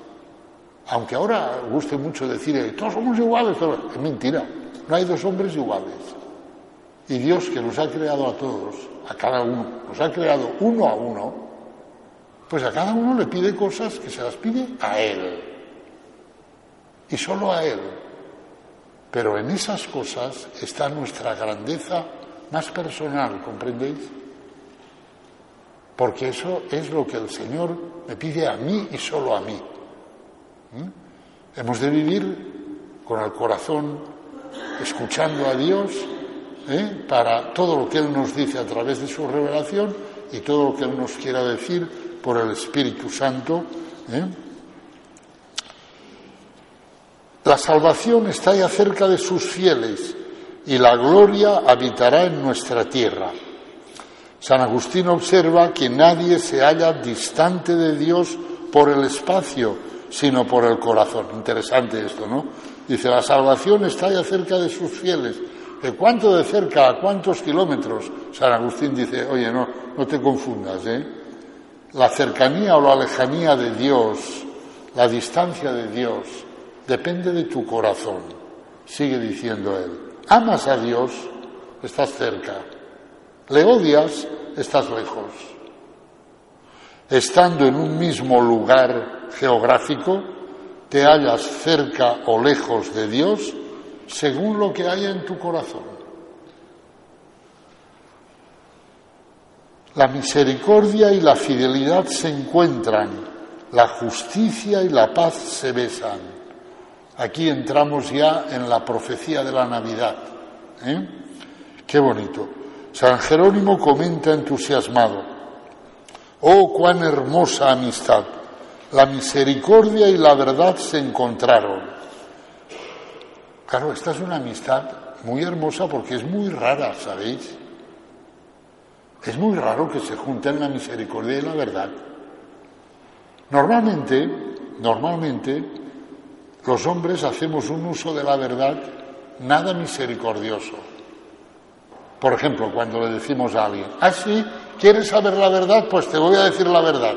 Aunque ahora guste mucho decir todos somos iguales, es mentira. No hay dos hombres iguales. Y Dios que nos ha creado a todos, a cada uno, nos ha creado uno a uno, pues a cada uno le pide cosas que se las pide a Él. Y solo a Él. Pero en esas cosas está nuestra grandeza más personal, ¿comprendéis? Porque eso es lo que el Señor me pide a mí y solo a mí. ¿Mm? Hemos de vivir con el corazón escuchando a Dios ¿eh? para todo lo que Él nos dice a través de su revelación y todo lo que Él nos quiera decir por el Espíritu Santo. ¿eh? La salvación está ya cerca de sus fieles y la gloria habitará en nuestra tierra. San Agustín observa que nadie se halla distante de Dios por el espacio, sino por el corazón. Interesante esto, ¿no? Dice, la salvación está ya cerca de sus fieles. ¿De cuánto de cerca? ¿A cuántos kilómetros? San Agustín dice, oye, no, no te confundas, ¿eh? La cercanía o la lejanía de Dios, la distancia de Dios, depende de tu corazón, sigue diciendo él. Amas a Dios, estás cerca. Le odias, estás lejos. Estando en un mismo lugar geográfico, te hallas cerca o lejos de Dios según lo que haya en tu corazón. La misericordia y la fidelidad se encuentran, la justicia y la paz se besan. Aquí entramos ya en la profecía de la Navidad, ¿eh? Qué bonito. San Jerónimo comenta entusiasmado, oh, cuán hermosa amistad. La misericordia y la verdad se encontraron. Claro, esta es una amistad muy hermosa porque es muy rara, ¿sabéis? Es muy raro que se junten la misericordia y la verdad. Normalmente, normalmente, los hombres hacemos un uso de la verdad nada misericordioso. Por ejemplo, cuando le decimos a alguien, ah, sí, ¿quieres saber la verdad? Pues te voy a decir la verdad.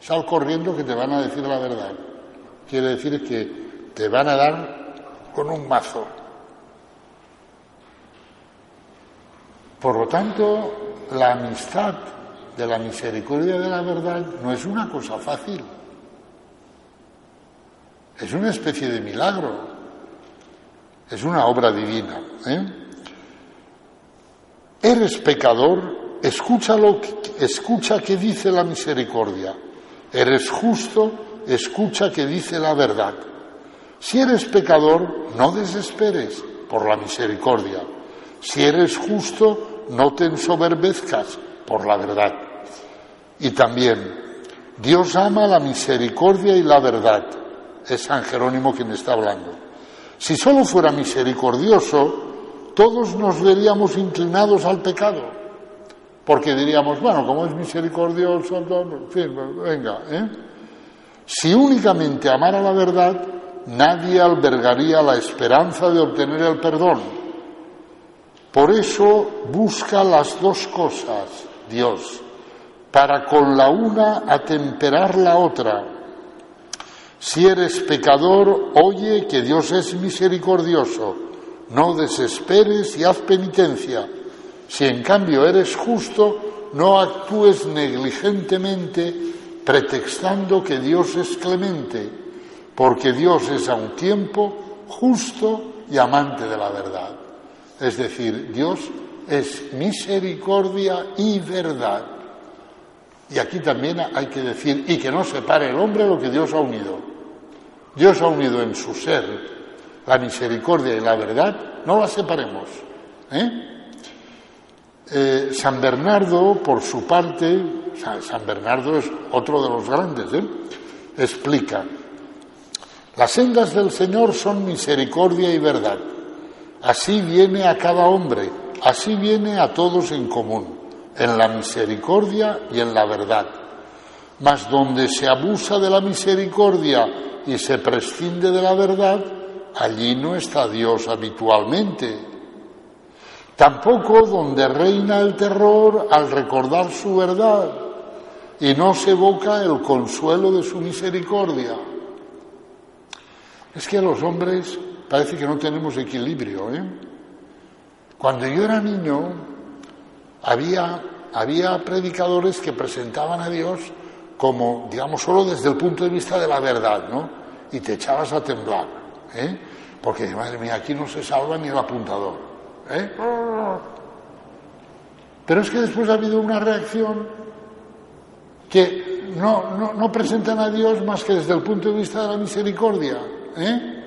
Sal corriendo que te van a decir la verdad. Quiere decir que te van a dar con un mazo. Por lo tanto, la amistad de la misericordia de la verdad no es una cosa fácil. Es una especie de milagro. Es una obra divina. ¿eh? Eres pecador, escúchalo, escucha qué dice la misericordia. Eres justo, escucha qué dice la verdad. Si eres pecador, no desesperes por la misericordia. Si eres justo, no te ensoberbezcas por la verdad. Y también, Dios ama la misericordia y la verdad. Es San Jerónimo quien está hablando. Si solo fuera misericordioso, todos nos veríamos inclinados al pecado. Porque diríamos, bueno, como es misericordioso, en fin, venga. ¿eh? Si únicamente amara la verdad, nadie albergaría la esperanza de obtener el perdón. Por eso busca las dos cosas, Dios, para con la una atemperar la otra. Si eres pecador, oye que Dios es misericordioso. No desesperes y haz penitencia si en cambio eres justo, no actúes negligentemente pretextando que Dios es clemente, porque Dios es a un tiempo justo y amante de la verdad. Es decir, Dios es misericordia y verdad. Y aquí también hay que decir, y que no separe el hombre lo que Dios ha unido. Dios ha unido en su ser la misericordia y la verdad, no las separemos. ¿eh? Eh, San Bernardo, por su parte, San Bernardo es otro de los grandes, ¿eh? explica, las sendas del Señor son misericordia y verdad. Así viene a cada hombre, así viene a todos en común, en la misericordia y en la verdad. Mas donde se abusa de la misericordia y se prescinde de la verdad, allí no está Dios habitualmente, Tampoco donde reina el terror al recordar su verdad y no se evoca el consuelo de su misericordia. Es que los hombres parece que no tenemos equilibrio. ¿eh? Cuando yo era niño había, había predicadores que presentaban a Dios como, digamos, solo desde el punto de vista de la verdad, ¿no? Y te echabas a temblar, ¿eh? Porque, madre mía, aquí no se salva ni el apuntador. ¿Eh? Pero es que después ha habido una reacción que no, no, presentan a Dios más que desde el punto de vista de la misericordia. ¿Eh?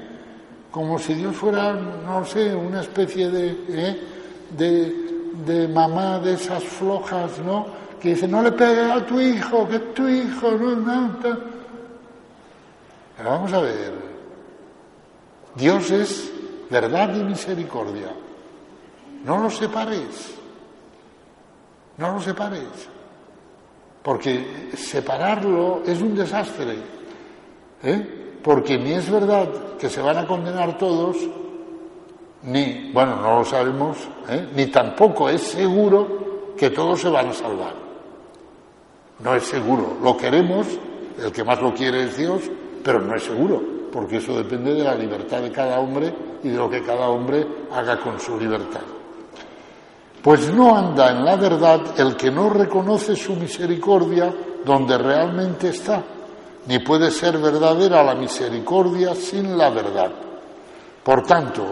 Como si Dios fuera, no sé, una especie de, ¿eh? de, de mamá de esas flojas, ¿no? Que dice, no le pegues a tu hijo, que tu hijo no es nada. Pero vamos a ver, Dios es verdad y misericordia. No lo separéis. No lo separéis. Porque separarlo es un desastre. ¿eh? Porque ni es verdad que se van a condenar todos, ni, bueno, no lo sabemos, ¿eh? ni tampoco es seguro que todos se van a salvar. No es seguro. Lo queremos, el que más lo quiere es Dios, pero no es seguro, porque eso depende de la libertad de cada hombre y de lo que cada hombre haga con su libertad. Pues no anda en la verdad el que no reconoce su misericordia donde realmente está, ni puede ser verdadera la misericordia sin la verdad. Por tanto,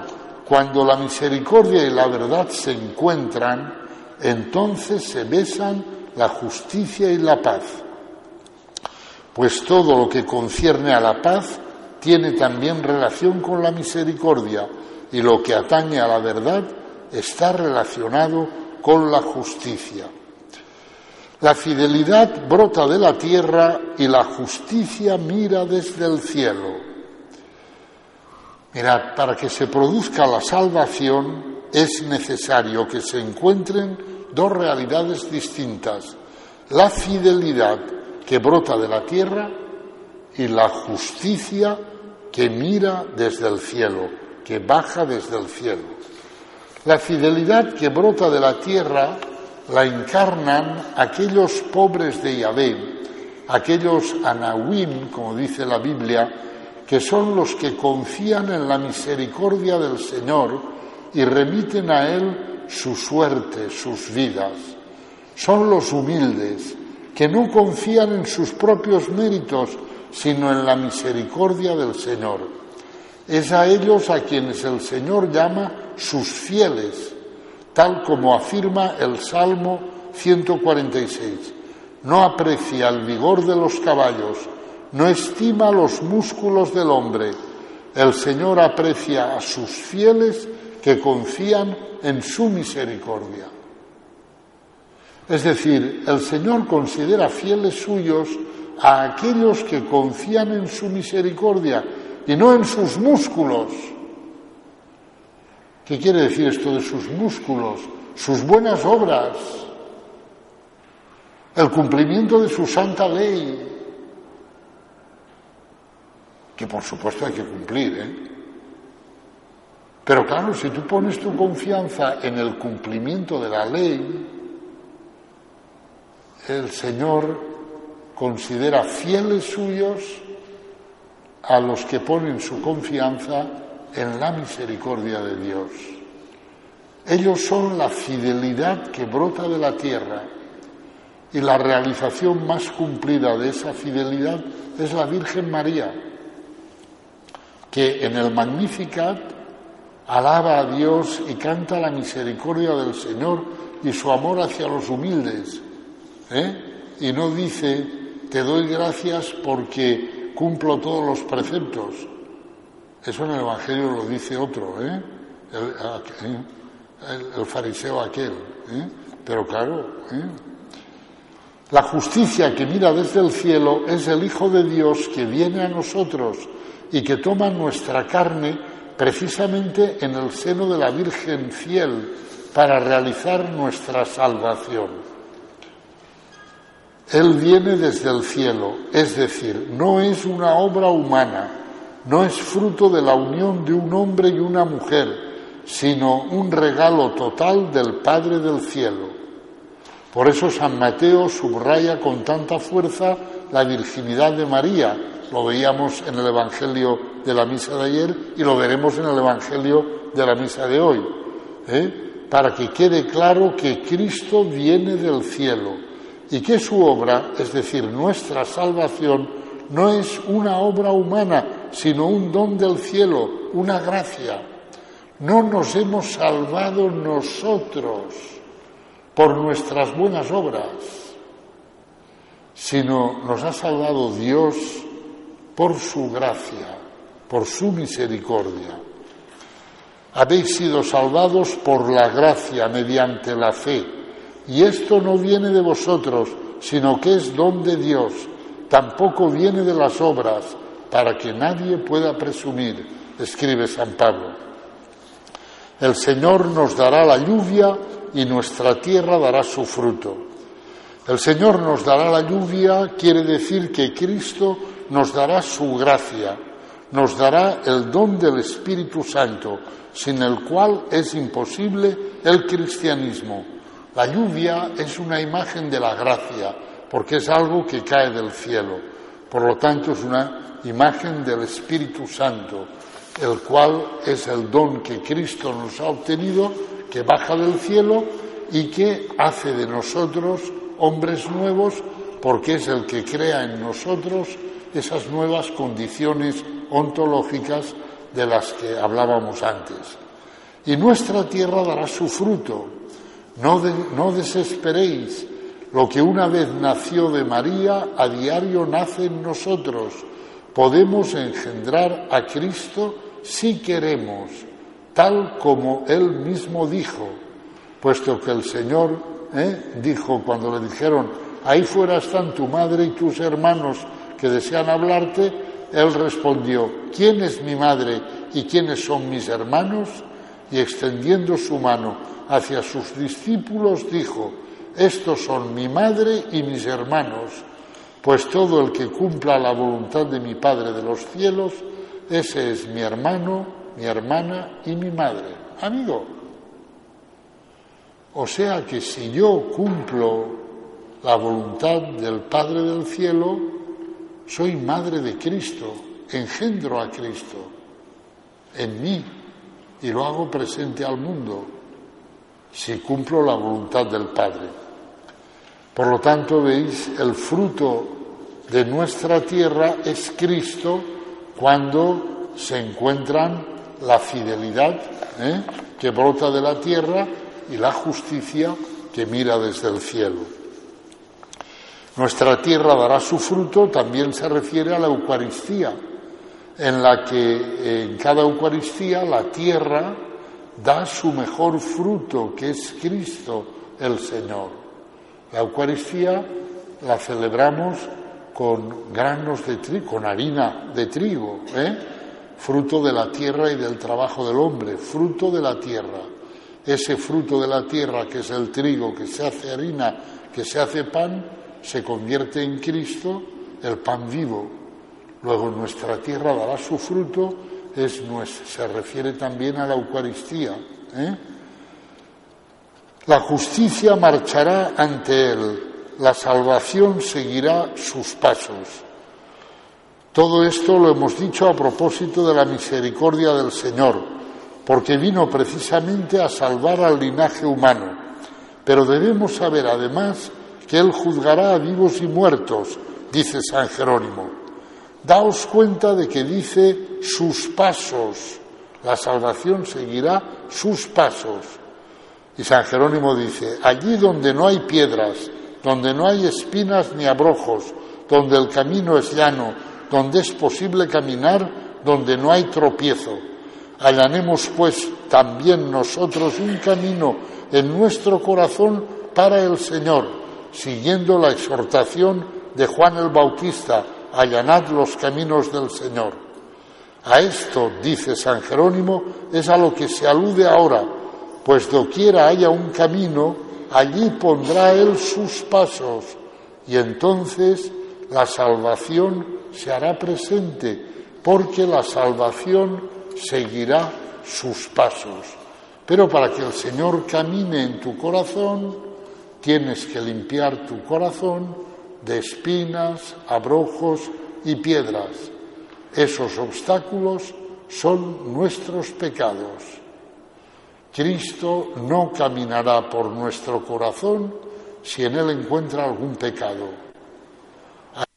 cuando la misericordia y la verdad se encuentran, entonces se besan la justicia y la paz. Pues todo lo que concierne a la paz tiene también relación con la misericordia y lo que atañe a la verdad está relacionado con la justicia. La fidelidad brota de la tierra y la justicia mira desde el cielo. Mirad, para que se produzca la salvación es necesario que se encuentren dos realidades distintas. La fidelidad que brota de la tierra y la justicia que mira desde el cielo, que baja desde el cielo. La fidelidad que brota de la tierra la encarnan aquellos pobres de Yahvé, aquellos anahuim, como dice la Biblia, que son los que confían en la misericordia del Señor y remiten a Él su suerte, sus vidas. Son los humildes, que no confían en sus propios méritos, sino en la misericordia del Señor. Es a ellos a quienes el Señor llama sus fieles, tal como afirma el Salmo 146. No aprecia el vigor de los caballos, no estima los músculos del hombre. El Señor aprecia a sus fieles que confían en su misericordia. Es decir, el Señor considera fieles suyos a aquellos que confían en su misericordia y no en sus músculos. ¿Qué quiere decir esto de sus músculos? Sus buenas obras, el cumplimiento de su santa ley, que por supuesto hay que cumplir, ¿eh? Pero claro, si tú pones tu confianza en el cumplimiento de la ley, el Señor considera fieles suyos a los que ponen su confianza en la misericordia de Dios. Ellos son la fidelidad que brota de la tierra y la realización más cumplida de esa fidelidad es la Virgen María, que en el Magnificat alaba a Dios y canta la misericordia del Señor y su amor hacia los humildes. ¿eh? Y no dice, te doy gracias porque cumplo todos los preceptos. Eso en el Evangelio lo dice otro, ¿eh? El, fariseo aquel. ¿eh? Pero claro, ¿eh? la justicia que mira desde el cielo es el Hijo de Dios que viene a nosotros y que toma nuestra carne precisamente en el seno de la Virgen fiel para realizar nuestra salvación. Él viene desde el cielo, es decir, no es una obra humana, no es fruto de la unión de un hombre y una mujer, sino un regalo total del Padre del cielo. Por eso San Mateo subraya con tanta fuerza la virginidad de María. Lo veíamos en el Evangelio de la misa de ayer y lo veremos en el Evangelio de la misa de hoy. ¿eh? Para que quede claro que Cristo viene del cielo y que su obra, es decir, nuestra salvación, no es una obra humana, sino un don del cielo, una gracia. No nos hemos salvado nosotros por nuestras buenas obras, sino nos ha salvado Dios por su gracia, por su misericordia. Habéis sido salvados por la gracia mediante la fe y esto no viene de vosotros, sino que es don de Dios. Tampoco viene de las obras, para que nadie pueda presumir, escribe San Pablo. El Señor nos dará la lluvia y nuestra tierra dará su fruto. El Señor nos dará la lluvia quiere decir que Cristo nos dará su gracia, nos dará el don del Espíritu Santo, sin el cual es imposible el cristianismo. La lluvia es una imagen de la gracia, porque es algo que cae del cielo. Por lo tanto, es una imagen del Espíritu Santo, el cual es el don que Cristo nos ha obtenido, que baja del cielo y que hace de nosotros hombres nuevos, porque es el que crea en nosotros esas nuevas condiciones ontológicas de las que hablábamos antes. Y nuestra tierra dará su fruto, no, desesperéis. Lo que una vez nació de María, a diario nace en nosotros. Podemos engendrar a Cristo si queremos. tal como él mismo dijo, puesto que el Señor ¿eh? dijo cuando le dijeron, ahí fuera están tu madre y tus hermanos que desean hablarte, él respondió, ¿quién es mi madre y quiénes son mis hermanos? Y extendiendo su mano hacia sus discípulos dijo, estos son mi madre y mis hermanos, pues todo el que cumpla la voluntad de mi Padre de los cielos, ese es mi hermano, mi hermana y mi madre. Amigo, o sea que si yo cumplo la voluntad del Padre del cielo, soy madre de Cristo, engendro a Cristo en mí y lo hago presente al mundo si cumplo la voluntad del Padre. Por lo tanto, veis, el fruto de nuestra tierra es Cristo cuando se encuentran la fidelidad ¿eh? que brota de la tierra y la justicia que mira desde el cielo. Nuestra tierra dará su fruto, también se refiere a la Eucaristía, en la que en cada Eucaristía la tierra da su mejor fruto, que es Cristo el Señor. La Eucaristía la celebramos con granos de trigo, con harina de trigo, ¿eh? fruto de la tierra y del trabajo del hombre, fruto de la tierra. Ese fruto de la tierra que es el trigo, que se hace harina, que se hace pan, se convierte en Cristo, el pan vivo. Luego nuestra tierra dará su fruto, es, se refiere también a la Eucaristía. ¿eh? La justicia marchará ante él, la salvación seguirá sus pasos. Todo esto lo hemos dicho a propósito de la misericordia del Señor, porque vino precisamente a salvar al linaje humano. Pero debemos saber además que Él juzgará a vivos y muertos, dice San Jerónimo. Daos cuenta de que dice sus pasos. La salvación seguirá sus pasos. Y San Jerónimo dice, allí donde no hay piedras, donde no hay espinas ni abrojos, donde el camino es llano, donde es posible caminar, donde no hay tropiezo. Allanemos pues también nosotros un camino en nuestro corazón para el Señor, siguiendo la exhortación de Juan el Bautista, allanad los caminos del Señor. A esto, dice San Jerónimo, es a lo que se alude ahora pues doquiera haya un camino, allí pondrá Él sus pasos y entonces la salvación se hará presente, porque la salvación seguirá sus pasos. Pero para que el Señor camine en tu corazón, tienes que limpiar tu corazón de espinas, abrojos y piedras. Esos obstáculos son nuestros pecados. Cristo no caminará por nuestro corazón si en él encuentra algún pecado.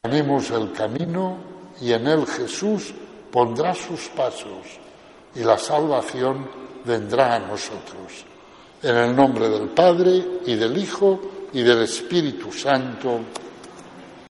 Haremos el camino y en él Jesús pondrá sus pasos y la salvación vendrá a nosotros. En el nombre del Padre y del Hijo y del Espíritu Santo.